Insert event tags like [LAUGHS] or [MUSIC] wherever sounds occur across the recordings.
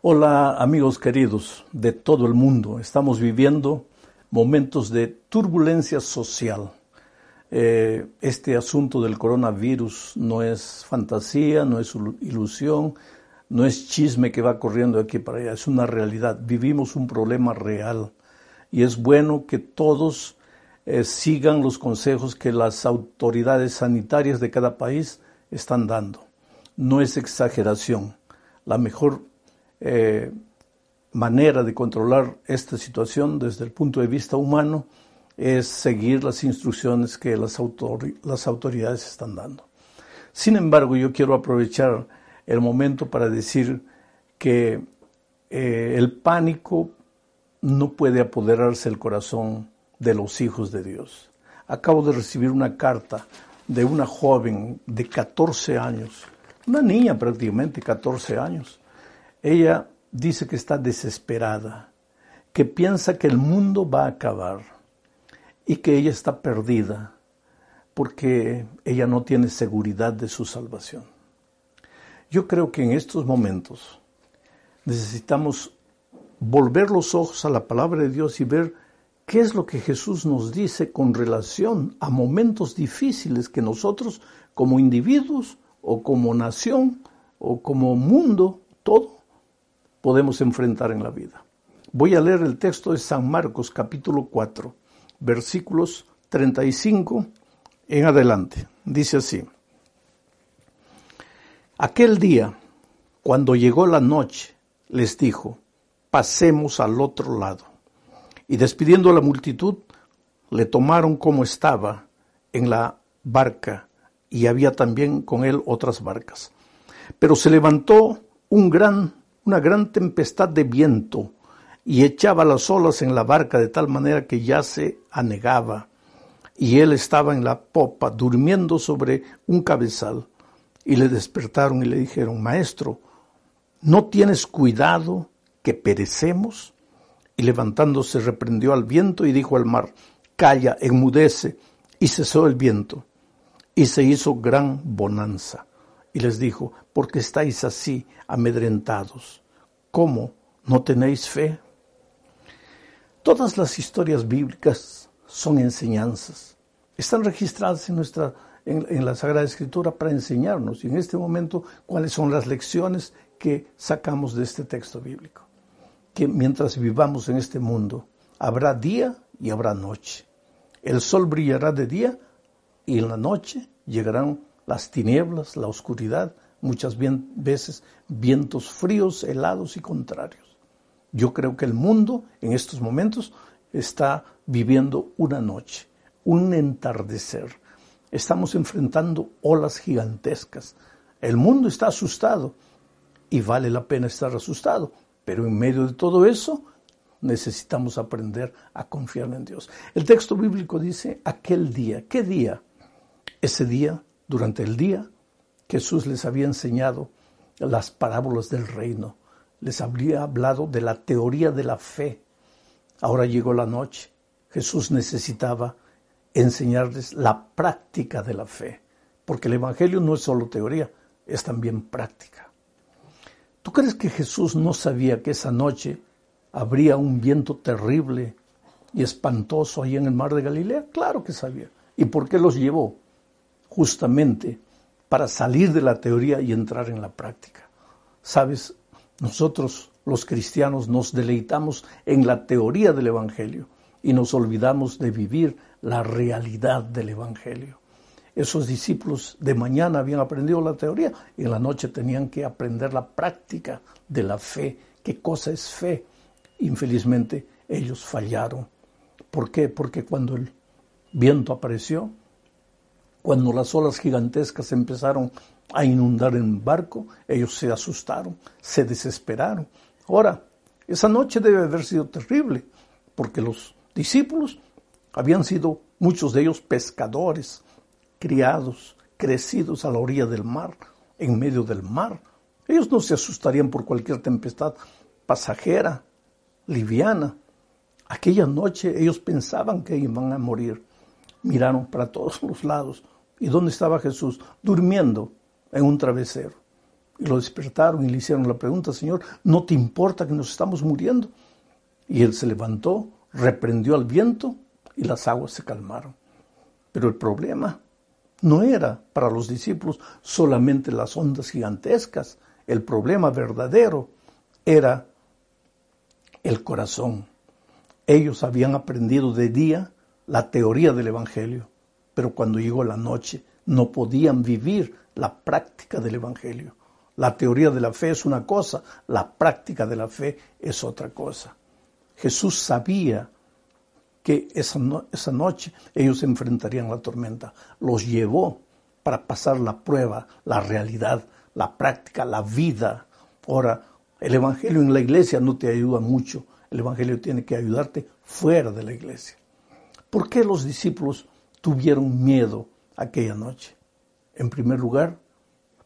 Hola amigos queridos de todo el mundo. Estamos viviendo momentos de turbulencia social. Eh, este asunto del coronavirus no es fantasía, no es ilusión, no es chisme que va corriendo de aquí para allá, es una realidad. Vivimos un problema real y es bueno que todos eh, sigan los consejos que las autoridades sanitarias de cada país están dando. No es exageración. La mejor eh, manera de controlar esta situación desde el punto de vista humano es seguir las instrucciones que las, las autoridades están dando. Sin embargo, yo quiero aprovechar el momento para decir que eh, el pánico no puede apoderarse del corazón de los hijos de Dios. Acabo de recibir una carta de una joven de 14 años, una niña prácticamente, 14 años, ella dice que está desesperada, que piensa que el mundo va a acabar y que ella está perdida porque ella no tiene seguridad de su salvación. Yo creo que en estos momentos necesitamos volver los ojos a la palabra de Dios y ver qué es lo que Jesús nos dice con relación a momentos difíciles que nosotros como individuos o como nación o como mundo, todo, podemos enfrentar en la vida. Voy a leer el texto de San Marcos capítulo 4, versículos 35 en adelante. Dice así, aquel día, cuando llegó la noche, les dijo, pasemos al otro lado. Y despidiendo a la multitud, le tomaron como estaba en la barca, y había también con él otras barcas. Pero se levantó un gran una gran tempestad de viento y echaba las olas en la barca de tal manera que ya se anegaba. Y él estaba en la popa, durmiendo sobre un cabezal. Y le despertaron y le dijeron, Maestro, ¿no tienes cuidado que perecemos? Y levantándose reprendió al viento y dijo al mar, Calla, enmudece. Y cesó el viento. Y se hizo gran bonanza y les dijo, ¿por qué estáis así amedrentados? ¿Cómo no tenéis fe? Todas las historias bíblicas son enseñanzas. Están registradas en, nuestra, en, la Sagrada Escritura para enseñarnos, y en este momento, cuáles son las lecciones que sacamos de este texto bíblico. Que mientras vivamos en este mundo, habrá día y habrá noche. El sol brillará de día y en la noche llegarán las tinieblas, la oscuridad, muchas veces vientos fríos, helados y contrarios. Yo creo que el mundo en estos momentos está viviendo una noche, un entardecer. Estamos enfrentando olas gigantescas. El mundo está asustado y vale la pena estar asustado, pero en medio de todo eso necesitamos aprender a confiar en Dios. El texto bíblico dice aquel día. ¿Qué día? Ese día durante el día, Jesús les había enseñado las parábolas del reino, les había hablado de la teoría de la fe. Ahora llegó la noche. Jesús necesitaba enseñarles la práctica de la fe, porque el Evangelio no es solo teoría, es también práctica. ¿Tú crees que Jesús no sabía que esa noche habría un viento terrible y espantoso ahí en el mar de Galilea? Claro que sabía. ¿Y por qué los llevó? Justamente para salir de la teoría y entrar en la práctica. Sabes, nosotros los cristianos nos deleitamos en la teoría del Evangelio y nos olvidamos de vivir la realidad del Evangelio. Esos discípulos de mañana habían aprendido la teoría y en la noche tenían que aprender la práctica de la fe. ¿Qué cosa es fe? Infelizmente ellos fallaron. ¿Por qué? Porque cuando el viento apareció, cuando las olas gigantescas empezaron a inundar el barco, ellos se asustaron, se desesperaron. Ahora, Esa noche debe haber sido terrible, porque los discípulos habían sido muchos de ellos pescadores, criados, crecidos a la orilla del mar, en medio del mar. Ellos no se asustarían por cualquier tempestad pasajera, liviana. Aquella noche ellos pensaban que iban a morir. Miraron para todos [LAUGHS] los lados. ¿Y dónde estaba Jesús? Durmiendo en un travesero. Y lo despertaron y le hicieron la pregunta, Señor, ¿no te importa que nos estamos muriendo? Y él se levantó, reprendió al viento y las aguas se calmaron. Pero el problema no era para los discípulos solamente las ondas gigantescas. El problema verdadero era el corazón. Ellos habían aprendido de día la teoría del Evangelio, pero cuando llegó la noche no podían vivir la práctica del Evangelio. La teoría de la fe es una cosa, la práctica de la fe es otra cosa. Jesús sabía que esa, noche ellos enfrentarían la tormenta. Los llevó para pasar la prueba, la realidad, la práctica, la vida. Ahora, el Evangelio en la iglesia no te ayuda mucho. El Evangelio tiene que ayudarte fuera de la iglesia. ¿Por qué los discípulos tuvieron miedo aquella noche? En primer lugar,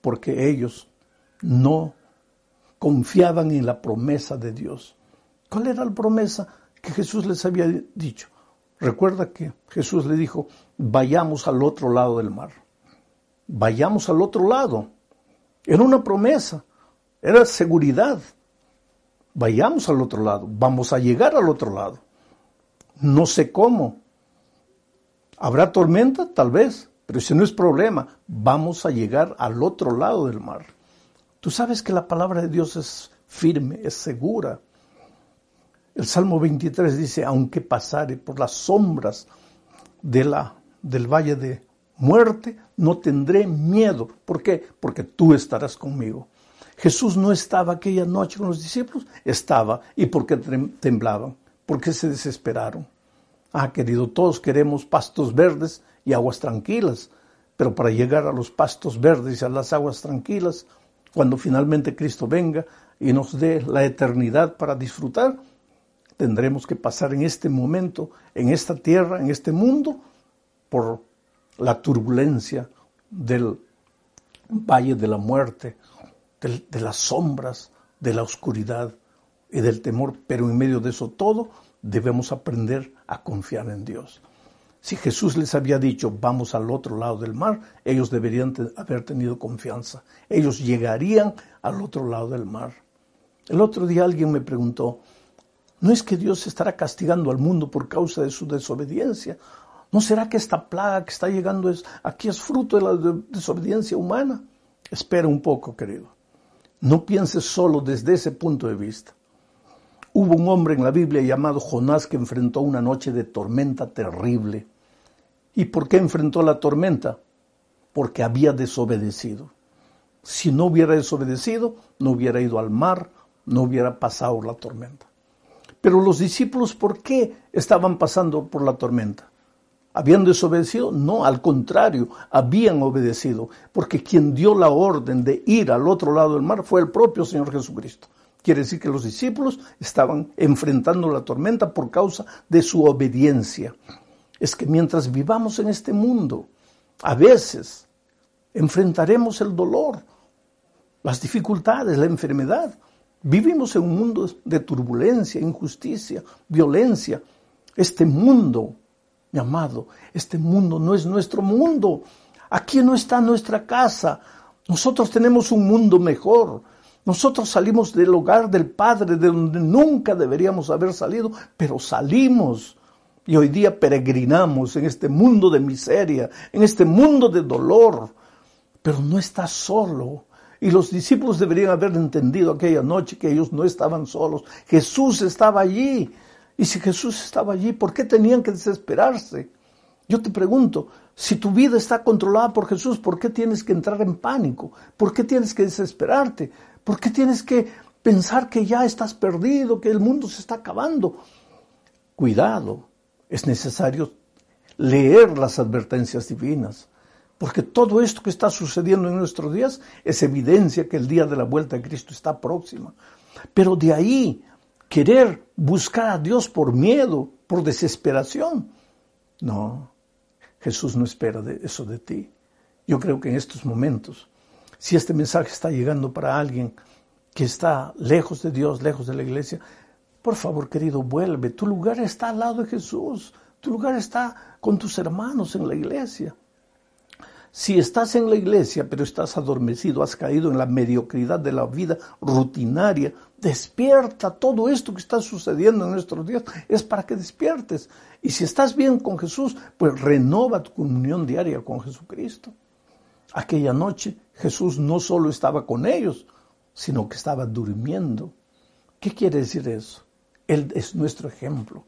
porque ellos no confiaban en la promesa de Dios. ¿Cuál era la promesa que Jesús les había dicho? Recuerda que Jesús le dijo, vayamos al otro lado del mar. Vayamos al otro lado. Era una promesa, era seguridad. Vayamos al otro lado, vamos a llegar al otro lado. No sé cómo. ¿Habrá tormenta? Tal vez, pero si no es problema, vamos a llegar al otro lado del mar. Tú sabes que la palabra de Dios es firme, es segura. El Salmo 23 dice, aunque pasare por las sombras del valle de muerte, no tendré miedo. ¿Por qué? Porque tú estarás conmigo. Jesús no estaba aquella noche con los discípulos, estaba. ¿Y por qué temblaban? ¿Por qué se desesperaron? Ah, querido, todos queremos pastos verdes y aguas tranquilas, pero para llegar a los pastos verdes y a las aguas tranquilas cuando finalmente Cristo venga y nos dé la eternidad para disfrutar, tendremos que pasar en este momento, en esta tierra, en este mundo, por la turbulencia del valle de la muerte, de, las sombras, de la oscuridad y del temor, pero en medio de eso todo debemos aprender a confiar en Dios. Si Jesús les había dicho, vamos al otro lado del mar, ellos deberían haber tenido confianza. Ellos llegarían al otro lado del mar. El otro día alguien me preguntó, ¿no es que Dios estará castigando al mundo por causa de su desobediencia? ¿No será que esta plaga que está llegando es, aquí es fruto de la desobediencia humana? Espera un poco, querido. No pienses solo desde ese punto de vista. Hubo un hombre en la Biblia llamado Jonás que enfrentó una noche de tormenta terrible. ¿Y por qué enfrentó la tormenta? Porque había desobedecido. Si no hubiera desobedecido, no hubiera ido al mar, no hubiera pasado la tormenta. Pero los discípulos, ¿por qué estaban pasando por la tormenta? ¿Habían desobedecido? No, al contrario, habían obedecido, porque quien dio la orden de ir al otro lado del mar fue el propio Señor Jesucristo. Quiere decir que los discípulos estaban enfrentando la tormenta por causa de su obediencia. Es que mientras vivamos en este mundo, a veces enfrentaremos el dolor, las dificultades, la enfermedad. Vivimos en un mundo de turbulencia, injusticia, violencia. Este mundo, mi amado, este mundo no es nuestro mundo. Aquí no está nuestra casa. Nosotros tenemos un mundo mejor. Nosotros salimos del hogar del Padre, de donde nunca deberíamos haber salido, pero salimos. Y hoy día peregrinamos en este mundo de miseria, en este mundo de dolor. Pero no estás solo. Y los discípulos deberían haber entendido aquella noche que ellos no estaban solos. Jesús estaba allí. Y si Jesús estaba allí, ¿por qué tenían que desesperarse? Yo te pregunto, si tu vida está controlada por Jesús, ¿por qué tienes que entrar en pánico? ¿Por qué tienes que desesperarte? ¿Por qué tienes que pensar que ya estás perdido, que el mundo se está acabando? Cuidado, es necesario leer las advertencias divinas, porque todo esto que está sucediendo en nuestros días es evidencia que el día de la vuelta de Cristo está próxima. Pero de ahí querer buscar a Dios por miedo, por desesperación. No, Jesús no espera de eso de ti. Yo creo que en estos momentos, si este mensaje está llegando para alguien que está lejos de Dios, lejos de la iglesia, por favor, querido, vuelve. Tu lugar está al lado de Jesús. Tu lugar está con tus hermanos en la iglesia. Si estás en la iglesia, pero estás adormecido, has caído en la mediocridad de la vida rutinaria, despierta. Todo esto que está sucediendo en nuestros días es para que despiertes. Y si estás bien con Jesús, pues renova tu comunión diaria con Jesucristo. Aquella noche Jesús no solo estaba con ellos, sino que estaba durmiendo. ¿Qué quiere decir eso? Él es nuestro ejemplo.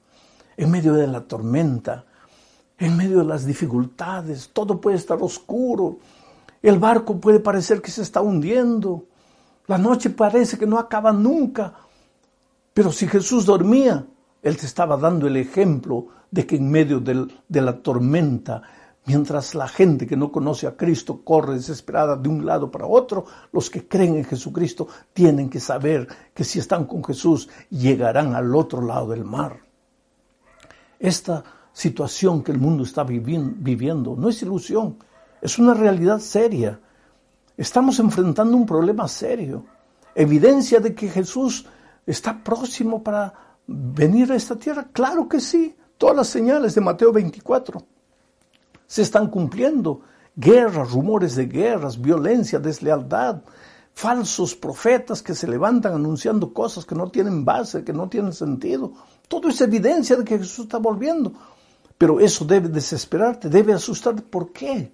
En medio de la tormenta, en medio de las dificultades, todo puede estar oscuro, el barco puede parecer que se está hundiendo, la noche parece que no acaba nunca, pero si Jesús dormía, Él te estaba dando el ejemplo de que en medio de la tormenta, mientras la gente que no conoce a Cristo corre desesperada de un lado para otro, los que creen en Jesucristo tienen que saber que si están con Jesús llegarán al otro lado del mar. Esta situación que el mundo está viviendo no es ilusión, es una realidad seria. Estamos enfrentando un problema serio, evidencia de que Jesús está próximo para venir a esta tierra. Claro que sí, todas las señales de Mateo 24 se están cumpliendo. Guerras, rumores de guerras, violencia, deslealtad, falsos profetas que se levantan anunciando cosas que no tienen base, que no tienen sentido. Todo es evidencia de que Jesús está volviendo. Pero eso debe desesperarte, debe asustarte. ¿Por qué?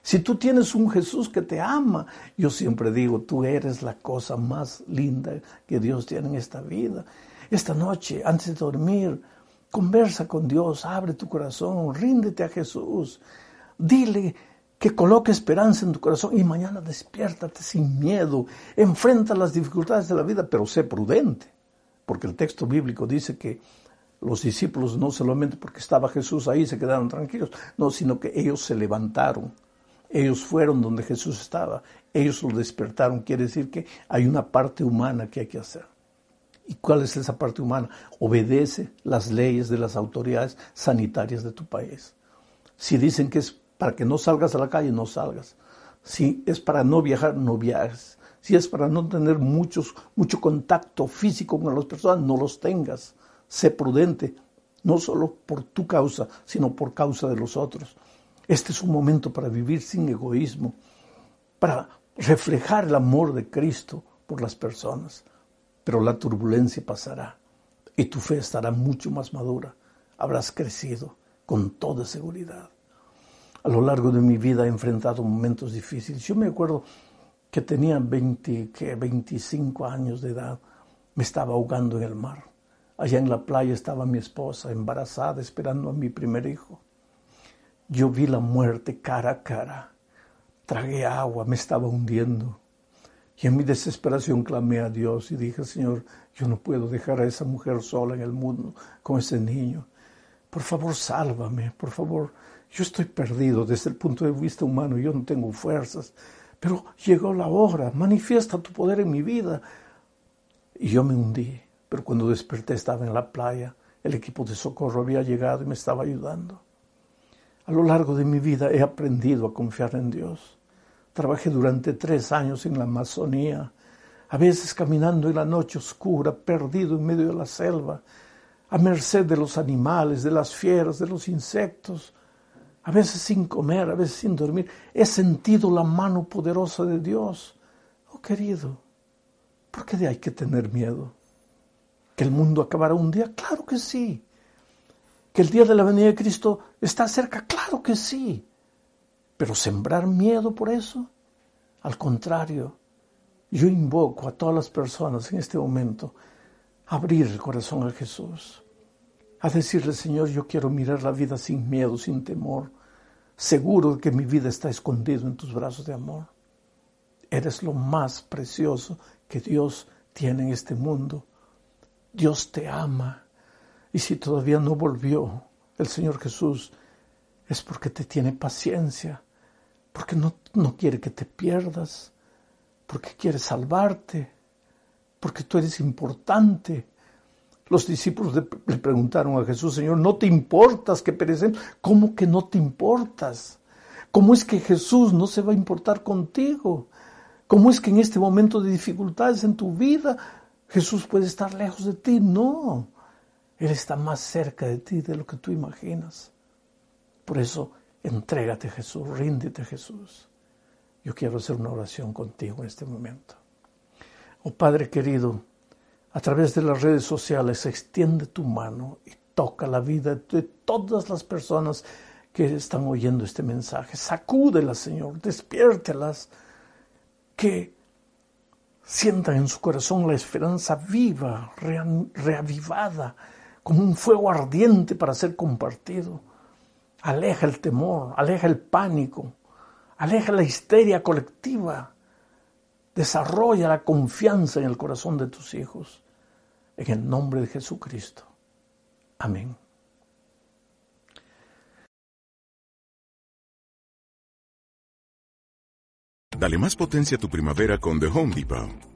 Si tú tienes un Jesús que te ama, yo siempre digo, tú eres la cosa más linda que Dios tiene en esta vida. Esta noche, antes de dormir, conversa con Dios, abre tu corazón, ríndete a Jesús. Dile que coloque esperanza en tu corazón y mañana despiértate sin miedo, enfrenta las dificultades de la vida, pero sé prudente, porque el texto bíblico dice que los discípulos no solamente porque estaba Jesús ahí se quedaron tranquilos, no, sino que ellos se levantaron, ellos fueron donde Jesús estaba, ellos lo despertaron, quiere decir que hay una parte humana que hay que hacer. ¿Y cuál es esa parte humana? Obedece las leyes de las autoridades sanitarias de tu país. Si dicen que es para que no salgas a la calle, no salgas. Si es para no viajar, no viajes. Si es para no tener muchos, mucho contacto físico con las personas, no los tengas sé prudente, no solo por tu causa, sino por causa de los otros. Este es un momento para vivir sin egoísmo, para reflejar el amor de Cristo por las personas. Pero la turbulencia pasará y tu fe estará mucho más madura. Habrás crecido con toda seguridad. A lo largo de mi vida he enfrentado momentos difíciles. Yo me acuerdo que tenía 20, que 25 años de edad. Me estaba ahogando en el mar. Allá en la playa estaba mi esposa embarazada esperando a mi primer hijo. Yo vi la muerte cara a cara. Tragué agua, me estaba hundiendo. Y en mi desesperación clamé a Dios y dije, Señor, yo no puedo dejar a esa mujer sola en el mundo con ese niño. Por favor, sálvame, por favor. Yo estoy perdido desde el punto de vista humano, yo no tengo fuerzas. Pero llegó la hora, manifiesta tu poder en mi vida. Y yo me hundí. Pero cuando desperté estaba en la playa, el equipo de socorro había llegado y me estaba ayudando. A lo largo de mi vida he aprendido a confiar en Dios. Trabajé durante tres años en la Amazonía, a veces caminando en la noche oscura, perdido en medio de la selva, a merced de los animales, de las fieras, de los insectos, a veces sin comer, a veces sin dormir. He sentido la mano poderosa de Dios. Oh querido, ¿por qué hay que tener miedo? ¿Que el mundo acabará un día? Claro que sí. ¿Que el día de la venida de Cristo está cerca? Claro que sí. Pero sembrar miedo por eso? Al contrario, yo invoco a todas las personas en este momento a abrir el corazón a Jesús, a decirle, Señor, yo quiero mirar la vida sin miedo, sin temor, seguro de que mi vida está escondida en tus brazos de amor. Eres lo más precioso que Dios tiene en este mundo Dios te ama. Y si todavía no volvió el Señor Jesús, es porque te tiene paciencia, porque no, no quiere que te pierdas, porque quiere salvarte, porque tú eres importante, Los discípulos le preguntaron a Jesús, Señor, ¿no te importas que perecen? ¿Cómo que no te importas? ¿Cómo es que Jesús no se va a importar contigo? ¿Cómo es que en este momento de dificultades en tu vida Jesús puede estar lejos de ti? No, Él está más cerca de ti de lo que tú imaginas. Por eso, entrégate Jesús, ríndete Jesús. Yo quiero hacer una oración contigo en este momento. Oh Padre querido, a través de las redes sociales extiende tu mano y toca la vida de todas las personas que están oyendo este mensaje. Sacúdelas, Señor, despiértelas, que sientan en su corazón la esperanza viva, reavivada, como un fuego ardiente para ser compartido. Aleja el temor, aleja el pánico, aleja la histeria colectiva. Desarrolla la confianza en el corazón de tus hijos. En el nombre de Jesucristo. Amén. Dale más potencia a tu primavera con The Home Depot.